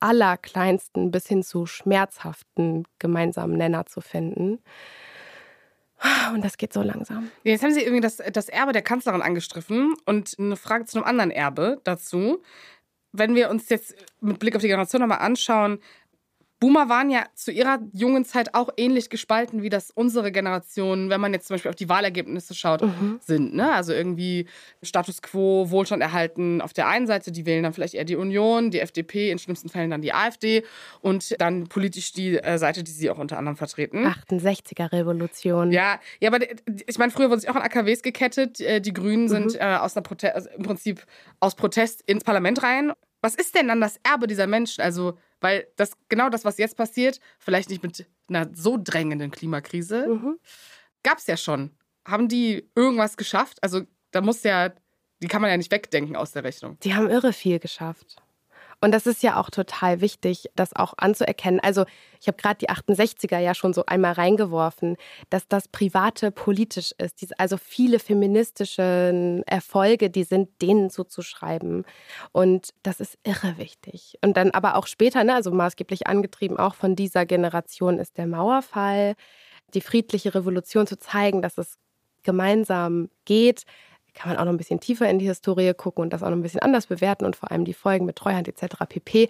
allerkleinsten bis hin zu schmerzhaften gemeinsamen Nenner zu finden. Und das geht so langsam. Jetzt haben Sie irgendwie das, das Erbe der Kanzlerin angestriffen und eine Frage zu einem anderen Erbe dazu. Wenn wir uns jetzt mit Blick auf die Generation nochmal anschauen, Boomer waren ja zu ihrer jungen Zeit auch ähnlich gespalten, wie das unsere Generation, wenn man jetzt zum Beispiel auf die Wahlergebnisse schaut, mhm. sind. Ne? Also irgendwie Status quo, Wohlstand erhalten auf der einen Seite, die wählen dann vielleicht eher die Union, die FDP, in schlimmsten Fällen dann die AfD und dann politisch die äh, Seite, die sie auch unter anderem vertreten. 68er Revolution. Ja, ja, aber ich meine, früher wurden sich auch an AKWs gekettet. Die, äh, die Grünen sind mhm. äh, aus einer Prote also im Prinzip aus Protest ins Parlament rein. Was ist denn dann das Erbe dieser Menschen? Also weil das genau das, was jetzt passiert, vielleicht nicht mit einer so drängenden Klimakrise, mhm. gab es ja schon. Haben die irgendwas geschafft? Also da muss ja, die kann man ja nicht wegdenken aus der Rechnung. Die haben irre viel geschafft. Und das ist ja auch total wichtig, das auch anzuerkennen. Also ich habe gerade die 68er ja schon so einmal reingeworfen, dass das Private politisch ist. Also viele feministische Erfolge, die sind denen zuzuschreiben. Und das ist irre wichtig. Und dann aber auch später, ne, also maßgeblich angetrieben auch von dieser Generation ist der Mauerfall, die friedliche Revolution zu zeigen, dass es gemeinsam geht kann man auch noch ein bisschen tiefer in die Historie gucken und das auch noch ein bisschen anders bewerten und vor allem die Folgen mit Treuhand etc. pp.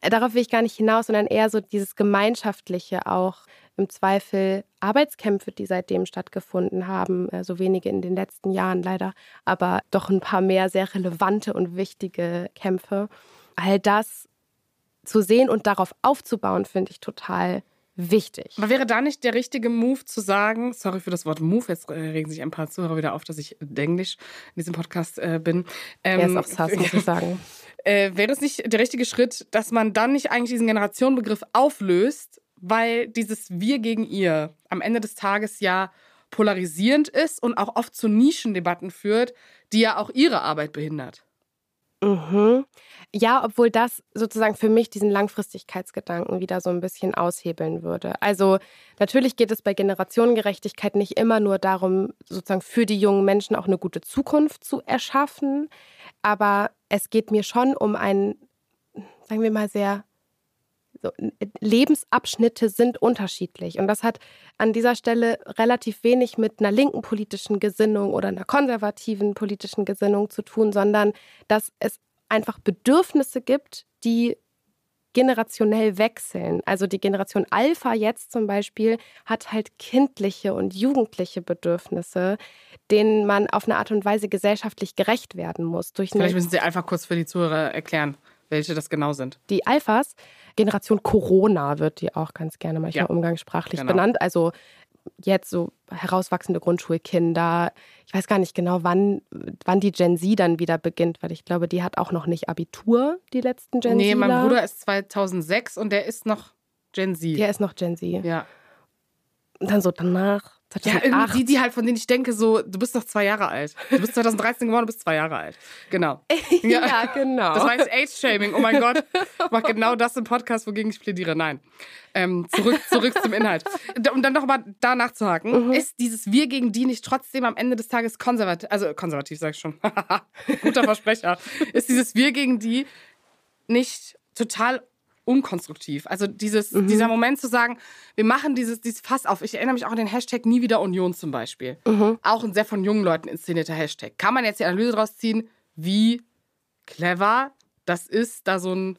Äh, darauf will ich gar nicht hinaus, sondern eher so dieses Gemeinschaftliche auch im Zweifel Arbeitskämpfe, die seitdem stattgefunden haben, äh, so wenige in den letzten Jahren leider, aber doch ein paar mehr sehr relevante und wichtige Kämpfe. All das zu sehen und darauf aufzubauen, finde ich total wichtig. Aber wäre da nicht der richtige Move zu sagen, sorry für das Wort Move, jetzt äh, regen sich ein paar Zuhörer wieder auf, dass ich Englisch in diesem Podcast äh, bin. Ähm, er ist auch sass, muss ich sagen. Äh, wäre es nicht der richtige Schritt, dass man dann nicht eigentlich diesen Generationenbegriff auflöst, weil dieses Wir gegen ihr am Ende des Tages ja polarisierend ist und auch oft zu Nischendebatten führt, die ja auch ihre Arbeit behindert. Mhm. Ja, obwohl das sozusagen für mich diesen Langfristigkeitsgedanken wieder so ein bisschen aushebeln würde. Also natürlich geht es bei Generationengerechtigkeit nicht immer nur darum, sozusagen für die jungen Menschen auch eine gute Zukunft zu erschaffen, aber es geht mir schon um ein, sagen wir mal, sehr so, Lebensabschnitte sind unterschiedlich. Und das hat an dieser Stelle relativ wenig mit einer linken politischen Gesinnung oder einer konservativen politischen Gesinnung zu tun, sondern dass es einfach Bedürfnisse gibt, die generationell wechseln. Also die Generation Alpha jetzt zum Beispiel hat halt kindliche und jugendliche Bedürfnisse, denen man auf eine Art und Weise gesellschaftlich gerecht werden muss. Vielleicht müssen Sie einfach kurz für die Zuhörer erklären, welche das genau sind. Die Alphas, Generation Corona wird die auch ganz gerne manchmal ja. umgangssprachlich genau. benannt. Also jetzt so herauswachsende Grundschulkinder. Ich weiß gar nicht genau, wann, wann die Gen Z dann wieder beginnt, weil ich glaube, die hat auch noch nicht Abitur, die letzten Gen Z. Nee, mein Bruder ist 2006 und der ist noch Gen Z. Der ist noch Gen Z. Ja. Und dann so danach 2008. Ja, irgendwie die, die halt, von denen ich denke, so, du bist doch zwei Jahre alt. Du bist 2013 geworden, du bist zwei Jahre alt. Genau. ja, ja, genau. Das war jetzt Age-Shaming. Oh mein Gott. Ich mach genau das im Podcast, wogegen ich plädiere. Nein. Ähm, zurück, zurück zum Inhalt. Um dann nochmal da nachzuhaken, mhm. ist dieses Wir gegen die nicht trotzdem am Ende des Tages konservativ, also konservativ sag ich schon, guter Versprecher, ist dieses Wir gegen die nicht total unkonstruktiv. Also dieses, mhm. dieser Moment zu sagen, wir machen dieses, dieses Fass auf. Ich erinnere mich auch an den Hashtag Nie wieder Union zum Beispiel. Mhm. Auch ein sehr von jungen Leuten inszenierter Hashtag. Kann man jetzt die Analyse daraus ziehen, wie clever das ist, da so ein,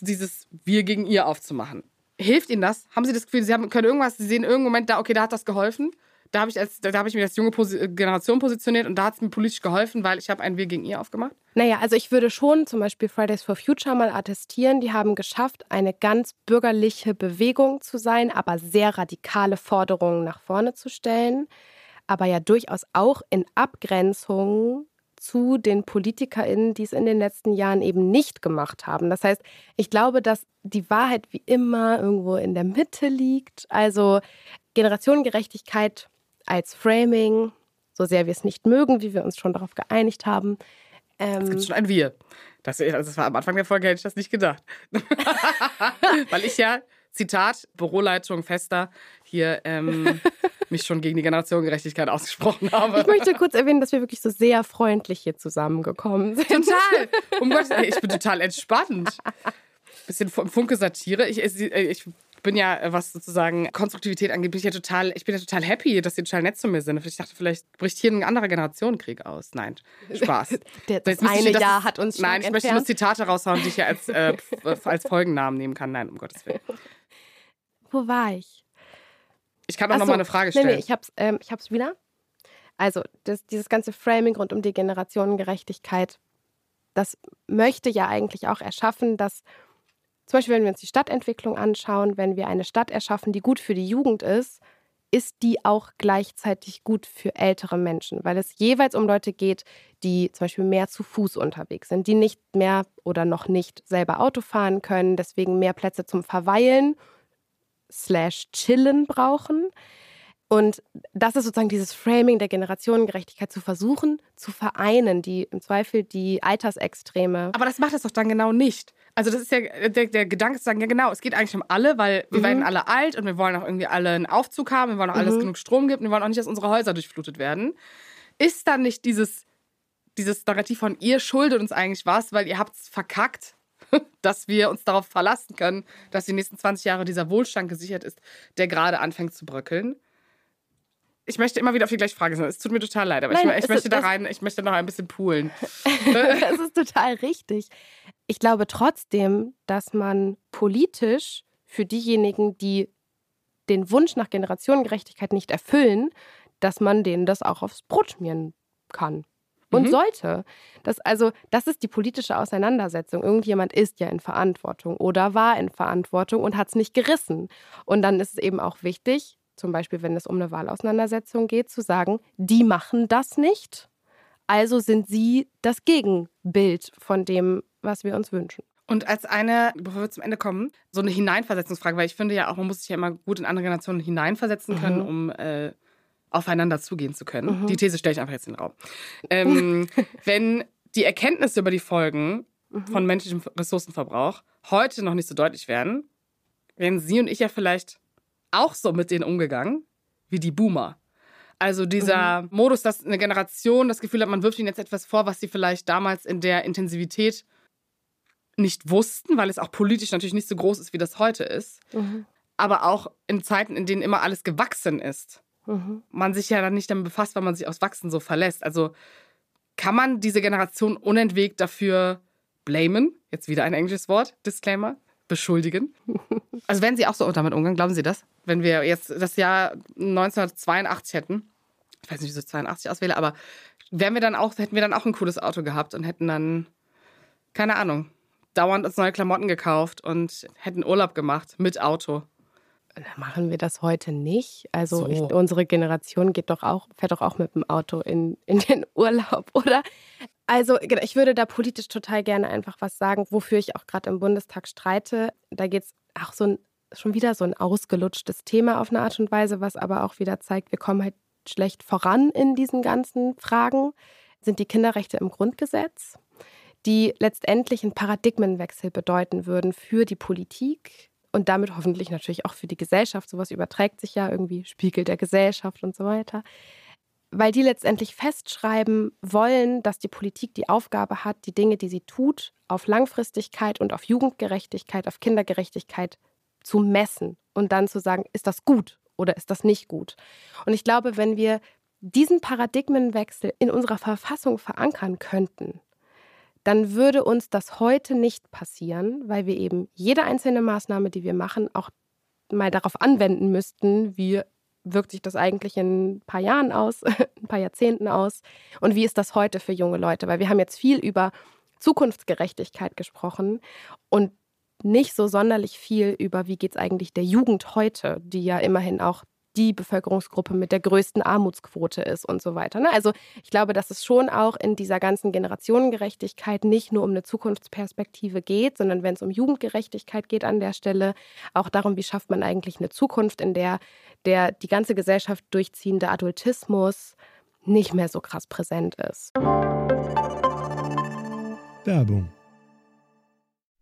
dieses Wir gegen ihr aufzumachen. Hilft Ihnen das? Haben Sie das Gefühl, Sie haben, können irgendwas, Sie sehen irgendeinen Moment da, okay, da hat das geholfen? Da habe ich, als, hab ich mich als junge Posi Generation positioniert und da hat es mir politisch geholfen, weil ich habe ein Wir gegen ihr aufgemacht? Naja, also ich würde schon zum Beispiel Fridays for Future mal attestieren. Die haben geschafft, eine ganz bürgerliche Bewegung zu sein, aber sehr radikale Forderungen nach vorne zu stellen. Aber ja durchaus auch in Abgrenzung zu den PolitikerInnen, die es in den letzten Jahren eben nicht gemacht haben. Das heißt, ich glaube, dass die Wahrheit wie immer irgendwo in der Mitte liegt. Also Generationengerechtigkeit als Framing, so sehr wir es nicht mögen, wie wir uns schon darauf geeinigt haben. Ähm, es gibt schon ein Wir. Das, das war am Anfang der Folge, hätte ich das nicht gedacht. Weil ich ja, Zitat, Büroleitung Fester, hier ähm, mich schon gegen die Generationengerechtigkeit ausgesprochen habe. Ich möchte kurz erwähnen, dass wir wirklich so sehr freundlich hier zusammengekommen sind. Total. Um Gottes Willen, ich bin total entspannt. Bisschen Funke Satire. Ich, ich bin ja, was sozusagen Konstruktivität angeht, bin ich ja total, ich bin ja total happy, dass sie total nett zu mir sind. Ich dachte, vielleicht bricht hier ein anderer Generationenkrieg aus. Nein, Spaß. Der, das eine das, Jahr hat uns Nein, ich entfernt. möchte nur Zitate raushauen, die ich ja als, äh, als Folgennamen nehmen kann. Nein, um Gottes Willen. Wo war ich? Ich kann auch noch mal eine Frage stellen. Nee, nee, ich hab's, ähm, ich hab's wieder. Also, das, dieses ganze Framing rund um die Generationengerechtigkeit, das möchte ja eigentlich auch erschaffen, dass zum Beispiel, wenn wir uns die Stadtentwicklung anschauen, wenn wir eine Stadt erschaffen, die gut für die Jugend ist, ist die auch gleichzeitig gut für ältere Menschen, weil es jeweils um Leute geht, die zum Beispiel mehr zu Fuß unterwegs sind, die nicht mehr oder noch nicht selber Auto fahren können, deswegen mehr Plätze zum Verweilen slash chillen brauchen. Und das ist sozusagen dieses Framing der Generationengerechtigkeit zu versuchen, zu vereinen, die im Zweifel die Altersextreme. Aber das macht es doch dann genau nicht. Also das ist ja der, der Gedanke zu sagen, ja genau, es geht eigentlich um alle, weil wir mhm. werden alle alt und wir wollen auch irgendwie alle einen Aufzug haben, wir wollen auch, mhm. alles genug Strom gibt und wir wollen auch nicht, dass unsere Häuser durchflutet werden. Ist dann nicht dieses, dieses Narrativ von ihr schuldet uns eigentlich was, weil ihr habt es verkackt, dass wir uns darauf verlassen können, dass die nächsten 20 Jahre dieser Wohlstand gesichert ist, der gerade anfängt zu bröckeln? Ich möchte immer wieder auf die gleiche Frage sein. Es tut mir total leid, aber Nein, ich, ich möchte da rein, ich möchte noch ein bisschen poolen. das ist total richtig. Ich glaube trotzdem, dass man politisch für diejenigen, die den Wunsch nach Generationengerechtigkeit nicht erfüllen, dass man denen das auch aufs Brot schmieren kann. Und mhm. sollte. Das, also, das ist die politische Auseinandersetzung. Irgendjemand ist ja in Verantwortung oder war in Verantwortung und hat es nicht gerissen. Und dann ist es eben auch wichtig, zum Beispiel wenn es um eine Wahlauseinandersetzung geht, zu sagen, die machen das nicht. Also sind sie das Gegenbild von dem, was wir uns wünschen. Und als eine, bevor wir zum Ende kommen, so eine Hineinversetzungsfrage, weil ich finde ja auch, man muss sich ja immer gut in andere Generationen hineinversetzen können, mhm. um äh, aufeinander zugehen zu können. Mhm. Die These stelle ich einfach jetzt in den Raum. Ähm, wenn die Erkenntnisse über die Folgen mhm. von menschlichem Ressourcenverbrauch heute noch nicht so deutlich werden, werden Sie und ich ja vielleicht auch so mit denen umgegangen wie die Boomer. Also dieser mhm. Modus, dass eine Generation das Gefühl hat, man wirft ihnen jetzt etwas vor, was sie vielleicht damals in der Intensivität nicht wussten, weil es auch politisch natürlich nicht so groß ist, wie das heute ist. Mhm. Aber auch in Zeiten, in denen immer alles gewachsen ist. Mhm. Man sich ja dann nicht damit befasst, weil man sich aufs Wachsen so verlässt. Also kann man diese Generation unentwegt dafür blamen? Jetzt wieder ein englisches Wort, Disclaimer beschuldigen. Also wenn Sie auch so damit umgehen, glauben Sie das? Wenn wir jetzt das Jahr 1982 hätten, ich weiß nicht, wieso ich 82 auswähle, aber wären wir dann auch, hätten wir dann auch ein cooles Auto gehabt und hätten dann, keine Ahnung, dauernd uns neue Klamotten gekauft und hätten Urlaub gemacht mit Auto. Machen wir das heute nicht? Also so. ich, unsere Generation geht doch auch, fährt doch auch mit dem Auto in, in den Urlaub, oder? Also genau, ich würde da politisch total gerne einfach was sagen, wofür ich auch gerade im Bundestag streite. Da geht es auch so ein, schon wieder so ein ausgelutschtes Thema auf eine Art und Weise, was aber auch wieder zeigt, wir kommen halt schlecht voran in diesen ganzen Fragen. Sind die Kinderrechte im Grundgesetz, die letztendlich einen Paradigmenwechsel bedeuten würden für die Politik und damit hoffentlich natürlich auch für die Gesellschaft. Sowas überträgt sich ja irgendwie, Spiegel der Gesellschaft und so weiter weil die letztendlich festschreiben wollen, dass die Politik die Aufgabe hat, die Dinge, die sie tut, auf Langfristigkeit und auf Jugendgerechtigkeit, auf Kindergerechtigkeit zu messen und dann zu sagen, ist das gut oder ist das nicht gut. Und ich glaube, wenn wir diesen Paradigmenwechsel in unserer Verfassung verankern könnten, dann würde uns das heute nicht passieren, weil wir eben jede einzelne Maßnahme, die wir machen, auch mal darauf anwenden müssten, wie wirkt sich das eigentlich in ein paar Jahren aus, ein paar Jahrzehnten aus? Und wie ist das heute für junge Leute? Weil wir haben jetzt viel über Zukunftsgerechtigkeit gesprochen und nicht so sonderlich viel über, wie geht es eigentlich der Jugend heute, die ja immerhin auch die Bevölkerungsgruppe mit der größten Armutsquote ist und so weiter. Ne? Also ich glaube, dass es schon auch in dieser ganzen Generationengerechtigkeit nicht nur um eine Zukunftsperspektive geht, sondern wenn es um Jugendgerechtigkeit geht an der Stelle, auch darum, wie schafft man eigentlich eine Zukunft, in der der die ganze Gesellschaft durchziehende Adultismus nicht mehr so krass präsent ist. Werbung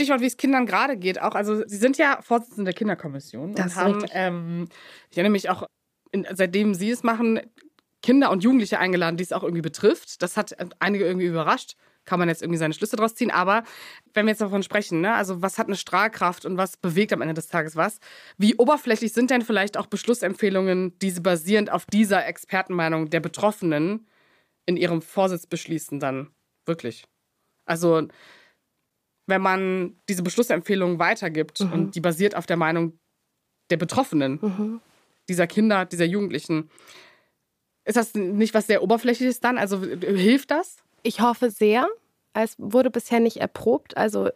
Stichwort, wie es Kindern gerade geht, auch. Also, Sie sind ja Vorsitzende der Kinderkommission das und haben, ähm, ich erinnere mich auch, in, seitdem Sie es machen, Kinder und Jugendliche eingeladen, die es auch irgendwie betrifft. Das hat einige irgendwie überrascht. Kann man jetzt irgendwie seine Schlüsse draus ziehen. Aber wenn wir jetzt davon sprechen, ne, also was hat eine Strahlkraft und was bewegt am Ende des Tages was? Wie oberflächlich sind denn vielleicht auch Beschlussempfehlungen, die sie basierend auf dieser Expertenmeinung der Betroffenen in ihrem Vorsitz beschließen dann wirklich. Also wenn man diese Beschlussempfehlung weitergibt mhm. und die basiert auf der Meinung der Betroffenen, mhm. dieser Kinder, dieser Jugendlichen, ist das nicht was sehr Oberflächliches dann? Also hilft das? Ich hoffe sehr. Es wurde bisher nicht erprobt. Also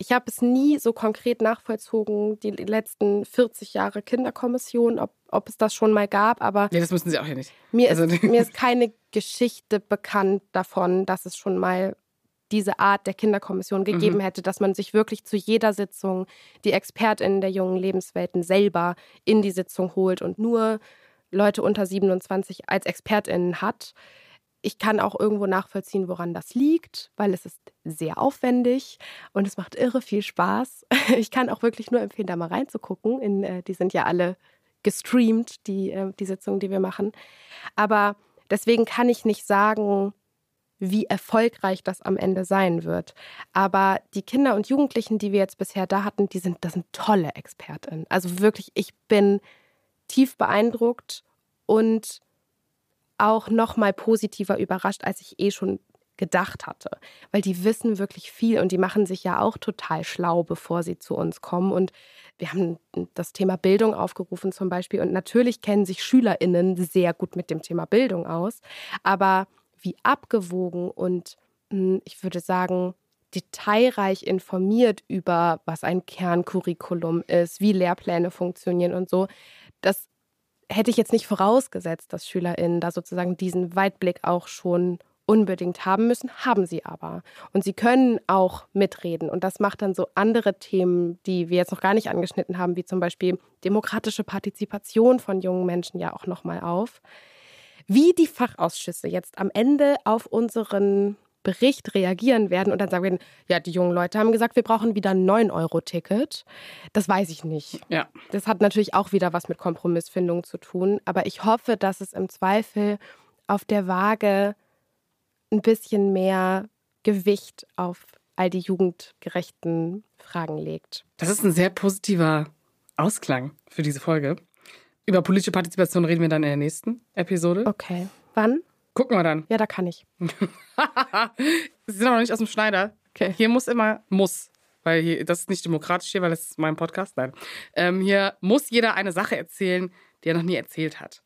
ich habe es nie so konkret nachvollzogen, die letzten 40 Jahre Kinderkommission, ob, ob es das schon mal gab, aber. Nee, das müssen Sie auch hier nicht. Mir, also, ist, mir ist keine Geschichte bekannt davon, dass es schon mal diese Art der Kinderkommission gegeben mhm. hätte, dass man sich wirklich zu jeder Sitzung die ExpertInnen der jungen Lebenswelten selber in die Sitzung holt und nur Leute unter 27 als ExpertInnen hat ich kann auch irgendwo nachvollziehen, woran das liegt, weil es ist sehr aufwendig und es macht irre viel Spaß. Ich kann auch wirklich nur empfehlen, da mal reinzugucken. In, äh, die sind ja alle gestreamt, die, äh, die Sitzungen, die wir machen. Aber deswegen kann ich nicht sagen, wie erfolgreich das am Ende sein wird. Aber die Kinder und Jugendlichen, die wir jetzt bisher da hatten, die sind, das sind tolle ExpertInnen. Also wirklich, ich bin tief beeindruckt und auch noch mal positiver überrascht, als ich eh schon gedacht hatte, weil die wissen wirklich viel und die machen sich ja auch total schlau, bevor sie zu uns kommen. Und wir haben das Thema Bildung aufgerufen zum Beispiel. Und natürlich kennen sich Schülerinnen sehr gut mit dem Thema Bildung aus, aber wie abgewogen und hm, ich würde sagen detailreich informiert über, was ein Kerncurriculum ist, wie Lehrpläne funktionieren und so, das hätte ich jetzt nicht vorausgesetzt, dass SchülerInnen da sozusagen diesen Weitblick auch schon unbedingt haben müssen, haben sie aber. Und sie können auch mitreden. Und das macht dann so andere Themen, die wir jetzt noch gar nicht angeschnitten haben, wie zum Beispiel demokratische Partizipation von jungen Menschen ja auch nochmal auf. Wie die Fachausschüsse jetzt am Ende auf unseren Bericht reagieren werden und dann sagen werden, ja, die jungen Leute haben gesagt, wir brauchen wieder ein 9-Euro-Ticket. Das weiß ich nicht. Ja. Das hat natürlich auch wieder was mit Kompromissfindung zu tun. Aber ich hoffe, dass es im Zweifel auf der Waage ein bisschen mehr Gewicht auf all die jugendgerechten Fragen legt. Das ist ein sehr positiver Ausklang für diese Folge. Über politische Partizipation reden wir dann in der nächsten Episode. Okay. Wann? Gucken wir dann. Ja, da kann ich. Sie sind aber noch nicht aus dem Schneider. Okay. Hier muss immer, muss, weil hier, das ist nicht demokratisch hier, weil das ist mein Podcast. Nein. Ähm, hier muss jeder eine Sache erzählen, die er noch nie erzählt hat.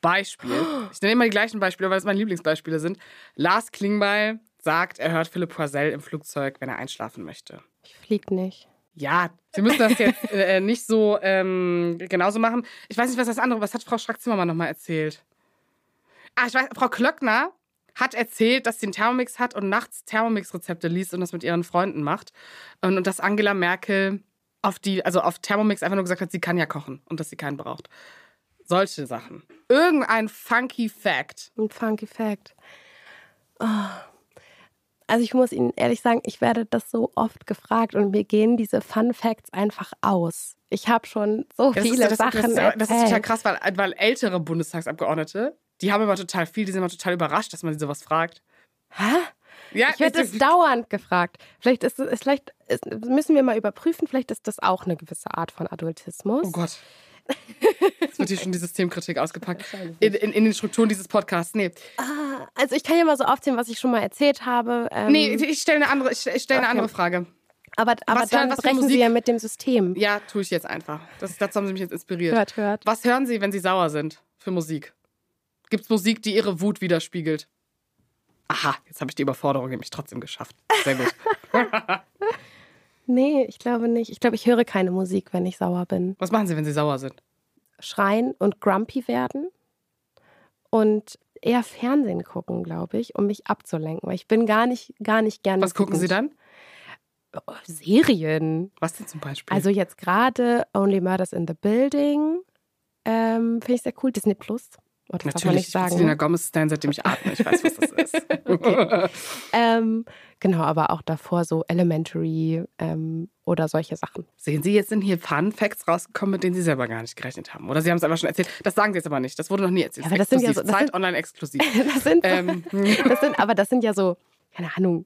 Beispiel. Ich nenne immer die gleichen Beispiele, weil es meine Lieblingsbeispiele sind. Lars Klingbeil sagt, er hört Philipp Poisel im Flugzeug, wenn er einschlafen möchte. Ich flieg nicht. Ja, Sie müssen das jetzt äh, nicht so ähm, genauso machen. Ich weiß nicht, was das andere, was hat Frau Strack-Zimmermann nochmal erzählt? Ah, ich weiß, Frau Klöckner hat erzählt, dass sie einen Thermomix hat und nachts Thermomix-Rezepte liest und das mit ihren Freunden macht. Und, und dass Angela Merkel auf die, also auf Thermomix einfach nur gesagt hat, sie kann ja kochen und dass sie keinen braucht. Solche Sachen. Irgendein funky Fact. Ein funky Fact. Oh. Also ich muss Ihnen ehrlich sagen, ich werde das so oft gefragt und mir gehen diese Fun Facts einfach aus. Ich habe schon so das viele ist, das, Sachen das, das, das, ist total krass, weil, weil ältere Bundestagsabgeordnete die haben immer total viel, die sind immer total überrascht, dass man sie sowas fragt. Hä? Ja, ich werde es dauernd gefragt. Vielleicht, ist, es, vielleicht ist, müssen wir mal überprüfen, vielleicht ist das auch eine gewisse Art von Adultismus. Oh Gott. Jetzt wird hier schon die Systemkritik ausgepackt. In, in, in, den Strukturen dieses Podcasts. Nee. Ah, also ich kann ja mal so aufzählen, was ich schon mal erzählt habe. Ähm, nee, ich stelle eine andere, ich stelle okay. eine andere Frage. Aber, aber was dann hören, brechen Sie ja mit dem System. Ja, tue ich jetzt einfach. Das, dazu haben Sie mich jetzt inspiriert. Hört, hört. Was hören Sie, wenn Sie sauer sind für Musik? Gibt es Musik, die Ihre Wut widerspiegelt? Aha, jetzt habe ich die Überforderung nämlich trotzdem geschafft. Sehr gut. nee, ich glaube nicht. Ich glaube, ich höre keine Musik, wenn ich sauer bin. Was machen Sie, wenn Sie sauer sind? Schreien und grumpy werden und eher Fernsehen gucken, glaube ich, um mich abzulenken, weil ich bin gar nicht, gar nicht gerne. Was gucken Sie dann? Oh, Serien. Was denn zum Beispiel? Also jetzt gerade Only Murders in the Building. Ähm, Finde ich sehr cool. Disney Plus. Oh, das Natürlich, darf man nicht sagen. Selena Gomez Stan, seitdem ich atme. Ich weiß, was das ist. okay. ähm, genau, aber auch davor so Elementary ähm, oder solche Sachen. Sehen Sie, jetzt sind hier Fun Facts rausgekommen, mit denen Sie selber gar nicht gerechnet haben. Oder Sie haben es einfach schon erzählt. Das sagen Sie jetzt aber nicht. Das wurde noch nie erzählt. Ja, aber das sind ja so, Zeit sind, online exklusiv. das sind, ähm. das sind, aber das sind ja so, keine Ahnung,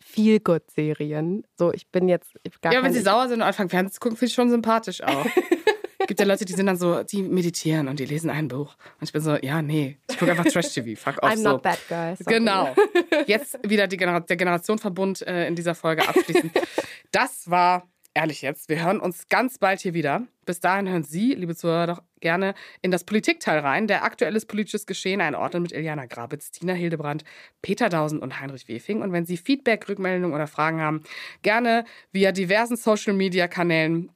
Feel-Good-Serien. So, ich bin jetzt gar Ja, wenn Sie sauer sind und anfangen Fernsehen zu gucken, finde ich schon sympathisch auch. Gibt ja Leute, die sind dann so, die meditieren und die lesen ein Buch. Und ich bin so, ja, nee, ich gucke einfach Trash-TV. Fuck off. I'm so. not that guy. Sorry. Genau. Jetzt wieder die Genera der Generationenverbund äh, in dieser Folge abschließen. Das war ehrlich jetzt. Wir hören uns ganz bald hier wieder. Bis dahin hören Sie, liebe Zuhörer, doch gerne in das Politikteil rein. Der aktuelles politisches Geschehen einordnen mit Iliana Grabitz, Tina Hildebrand, Peter Dausen und Heinrich Wefing. Und wenn Sie Feedback, Rückmeldungen oder Fragen haben, gerne via diversen Social-Media-Kanälen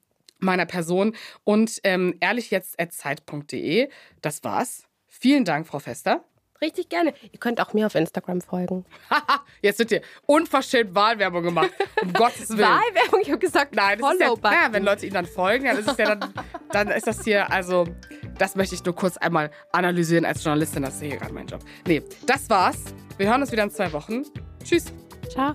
meiner Person und ähm, ehrlich jetzt zeit.de. Das war's. Vielen Dank, Frau Fester. Richtig gerne. Ihr könnt auch mir auf Instagram folgen. Jetzt wird hier unverschämt Wahlwerbung gemacht. Um Gottes Willen. Wahlwerbung? Ich habe gesagt, Nein, das Follow ist ja, ja, wenn Leute Ihnen dann folgen, das ist ja dann, dann ist das hier, also, das möchte ich nur kurz einmal analysieren als Journalistin. Das ist hier gerade mein Job. Nee, das war's. Wir hören uns wieder in zwei Wochen. Tschüss. Ciao.